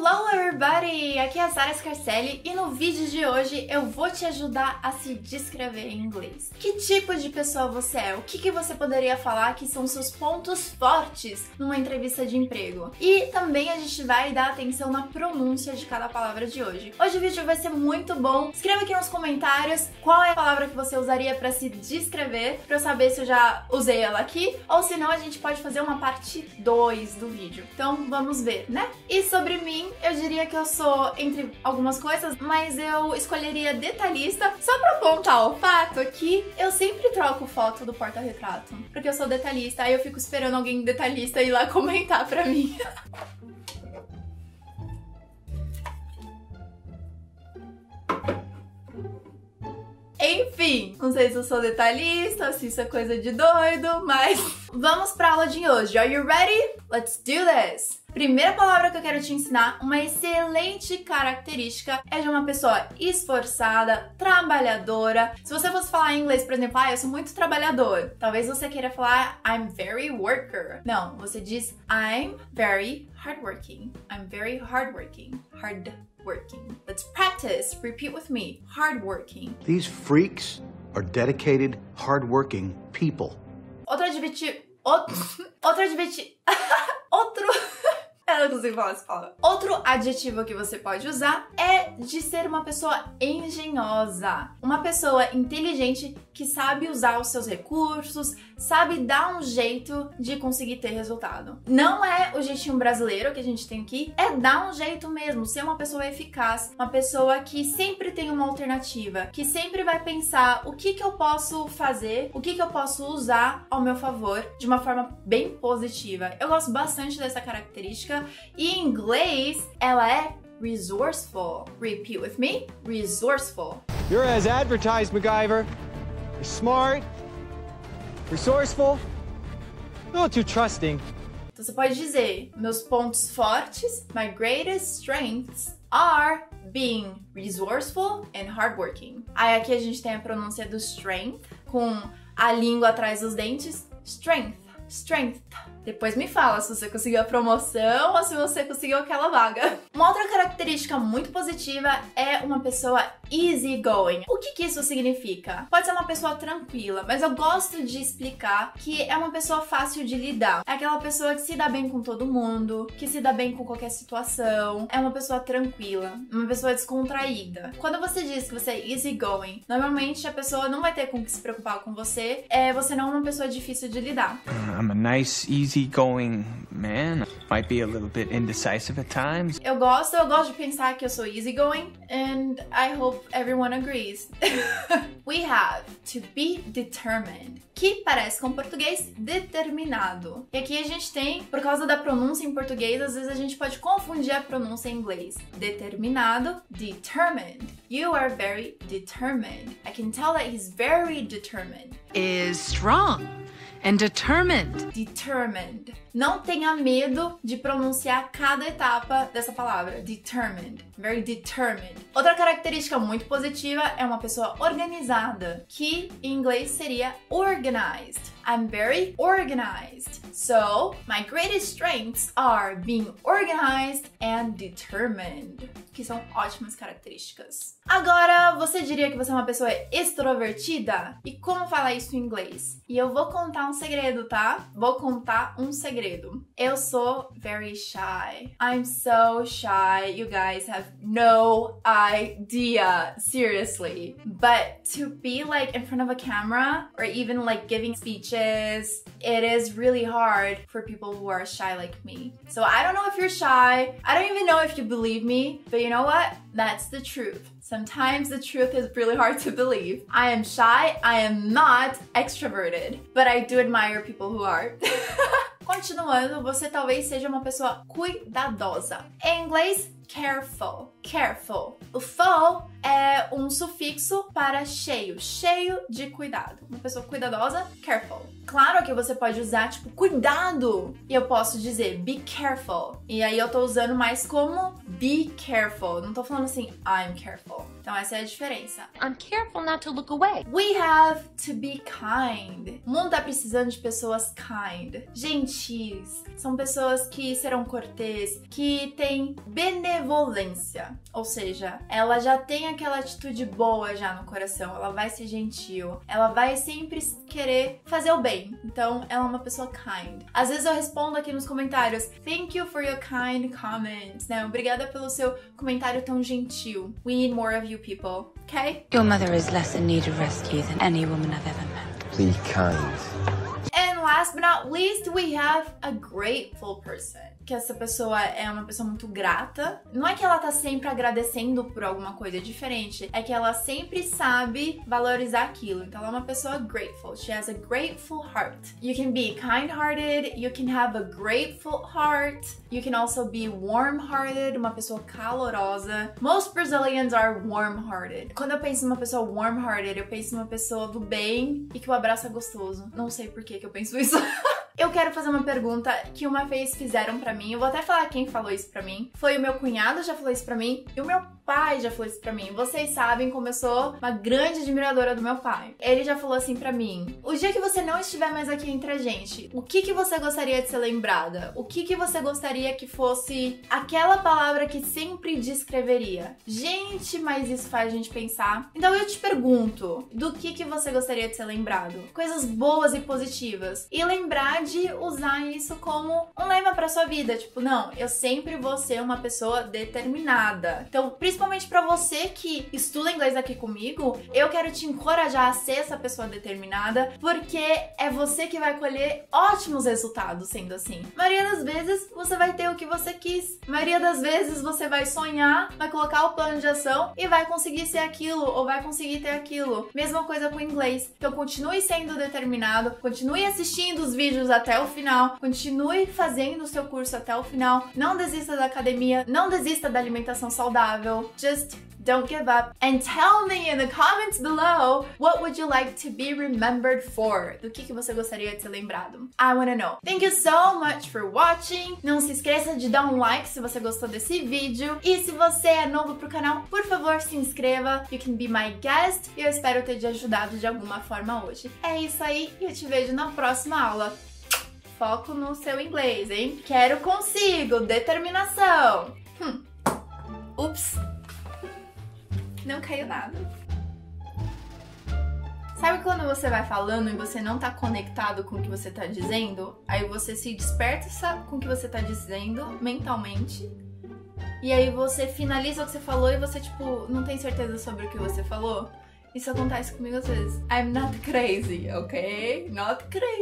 Hello everybody! Aqui é a Sara Scarcelli e no vídeo de hoje eu vou te ajudar a se descrever em inglês. Que tipo de pessoa você é? O que, que você poderia falar que são seus pontos fortes numa entrevista de emprego? E também a gente vai dar atenção na pronúncia de cada palavra de hoje. Hoje o vídeo vai ser muito bom. Escreva aqui nos comentários qual é a palavra que você usaria para se descrever, para eu saber se eu já usei ela aqui, ou se não a gente pode fazer uma parte 2 do vídeo. Então vamos ver, né? E sobre mim eu diria que eu sou entre algumas coisas, mas eu escolheria detalhista só pra apontar o fato que eu sempre troco foto do porta-retrato. Porque eu sou detalhista, aí eu fico esperando alguém detalhista ir lá comentar pra mim. Enfim, não sei se eu sou detalhista, se isso é coisa de doido, mas vamos pra aula de hoje. Are you ready? Let's do this! Primeira palavra que eu quero te ensinar, uma excelente característica é de uma pessoa esforçada, trabalhadora. Se você fosse falar em inglês, por exemplo, ah, eu sou muito trabalhador, talvez você queira falar I'm very worker. Não, você diz I'm very hardworking. I'm very hardworking. Hard working. Let's practice. Repeat with me. Hardworking. These freaks are dedicated, hardworking people. Outro adjetivo. Outro, outro adjetivo. outro. Palavra. Outro adjetivo que você pode usar é de ser uma pessoa engenhosa. Uma pessoa inteligente que sabe usar os seus recursos, sabe dar um jeito de conseguir ter resultado. Não é o jeitinho brasileiro que a gente tem aqui, é dar um jeito mesmo, ser uma pessoa eficaz, uma pessoa que sempre tem uma alternativa, que sempre vai pensar o que que eu posso fazer, o que que eu posso usar ao meu favor de uma forma bem positiva. Eu gosto bastante dessa característica e em inglês, ela é resourceful. Repeat with me. Resourceful. You're as advertised, MacGyver. You're smart, resourceful, not too trusting. Então você pode dizer: meus pontos fortes, my greatest strengths are being resourceful and hardworking. Aí aqui a gente tem a pronúncia do strength com a língua atrás dos dentes. Strength, strength. Depois me fala se você conseguiu a promoção ou se você conseguiu aquela vaga. Uma outra característica muito positiva é uma pessoa easygoing. O que, que isso significa? Pode ser uma pessoa tranquila, mas eu gosto de explicar que é uma pessoa fácil de lidar. É aquela pessoa que se dá bem com todo mundo, que se dá bem com qualquer situação, é uma pessoa tranquila, uma pessoa descontraída. Quando você diz que você é easygoing, normalmente a pessoa não vai ter com que se preocupar com você, é, você não é uma pessoa difícil de lidar. I'm a nice, easy easygoing man. Might be a little bit indecisive at times. Eu gosto, eu gosto de pensar que eu sou easygoing and I hope everyone agrees. We have to be determined, que parece com português determinado. E aqui a gente tem, por causa da pronúncia em português, às vezes a gente pode confundir a pronúncia em inglês. Determinado, determined. You are very determined. I can tell that he's very determined. Is strong and determined. Determined. Não tenha medo de pronunciar cada etapa dessa palavra. Determined. Very determined. Outra característica muito positiva é uma pessoa organizada, que em inglês seria organized. I'm very organized. So, my greatest strengths are being organized and determined, que são ótimas características. Agora, você diria que você é uma pessoa extrovertida? E como falar isso em inglês? E eu vou contar um segredo, tá? Vou contar um segredo. Eu sou very shy. I'm so shy. You guys have no idea. Seriously. But to be like in front of a camera or even like giving speeches, it is really hard for people who are shy like me. So I don't know if you're shy. I don't even know if you believe me, but you know what? That's the truth. Sometimes the truth is really hard to believe. I am shy, I am not extroverted, but I do admire people who are. Continuando, você talvez seja uma pessoa cuidadosa. Em inglês, careful, careful. O full é um sufixo para cheio, cheio de cuidado. Uma pessoa cuidadosa, careful. Claro que você pode usar tipo cuidado e eu posso dizer be careful. E aí eu tô usando mais como be careful. Não tô falando assim I'm careful Então essa é a diferença. I'm careful not to look away. We have to be kind. O mundo tá precisando de pessoas kind, gentis. São pessoas que serão cortês, que têm benevolência. Ou seja, ela já tem aquela atitude boa já no coração. Ela vai ser gentil. Ela vai sempre querer fazer o bem. Então, ela é uma pessoa kind. Às vezes eu respondo aqui nos comentários: Thank you for your kind comments. Né? Obrigada pelo seu comentário tão gentil. We need more of you people, okay? Your mother is less in need of rescue than any woman I've ever met. Be kind. Last but not least, we have a grateful person. Que essa pessoa é uma pessoa muito grata. Não é que ela tá sempre agradecendo por alguma coisa diferente, é que ela sempre sabe valorizar aquilo. Então ela é uma pessoa grateful. She has a grateful heart. You can be kind-hearted, you can have a grateful heart, you can also be warm-hearted, uma pessoa calorosa. Most Brazilians are warm-hearted. Quando eu penso numa pessoa warm-hearted, eu penso numa pessoa do bem e que o abraço é gostoso. Não sei por que eu penso isso. Eu quero fazer uma pergunta que uma vez fizeram para mim. Eu vou até falar quem falou isso para mim. Foi o meu cunhado já falou isso para mim e o meu pai já falou isso para mim. Vocês sabem como eu sou uma grande admiradora do meu pai. Ele já falou assim para mim: "O dia que você não estiver mais aqui entre a gente, o que que você gostaria de ser lembrada? O que que você gostaria que fosse aquela palavra que sempre descreveria?" Gente, mas isso faz a gente pensar. Então eu te pergunto, do que que você gostaria de ser lembrado? Coisas boas e positivas. E lembrar de usar isso como um lema para sua vida, tipo, não, eu sempre vou ser uma pessoa determinada. Então, principalmente para você que estuda inglês aqui comigo, eu quero te encorajar a ser essa pessoa determinada, porque é você que vai colher ótimos resultados sendo assim. A maioria das vezes você vai ter o que você quis. A maioria das vezes você vai sonhar, vai colocar o plano de ação e vai conseguir ser aquilo ou vai conseguir ter aquilo. Mesma coisa com o inglês. Então continue sendo determinado, continue assistindo os vídeos até o final, continue fazendo o seu curso até o final. Não desista da academia, não desista da alimentação saudável. Just don't give up and tell me in the comments below what would you like to be remembered for? Do que, que você gostaria de ser lembrado? I wanna know. Thank you so much for watching. Não se esqueça de dar um like se você gostou desse vídeo. E se você é novo pro canal, por favor, se inscreva. You can be my guest. E eu espero ter te ajudado de alguma forma hoje. É isso aí e eu te vejo na próxima aula. Foco no seu inglês, hein? Quero consigo, determinação. Hum. Ups. Não caiu nada. Sabe quando você vai falando e você não tá conectado com o que você tá dizendo? Aí você se desperta com o que você tá dizendo mentalmente. E aí você finaliza o que você falou e você, tipo, não tem certeza sobre o que você falou. Isso acontece comigo às vezes. I'm not crazy, ok? Not crazy.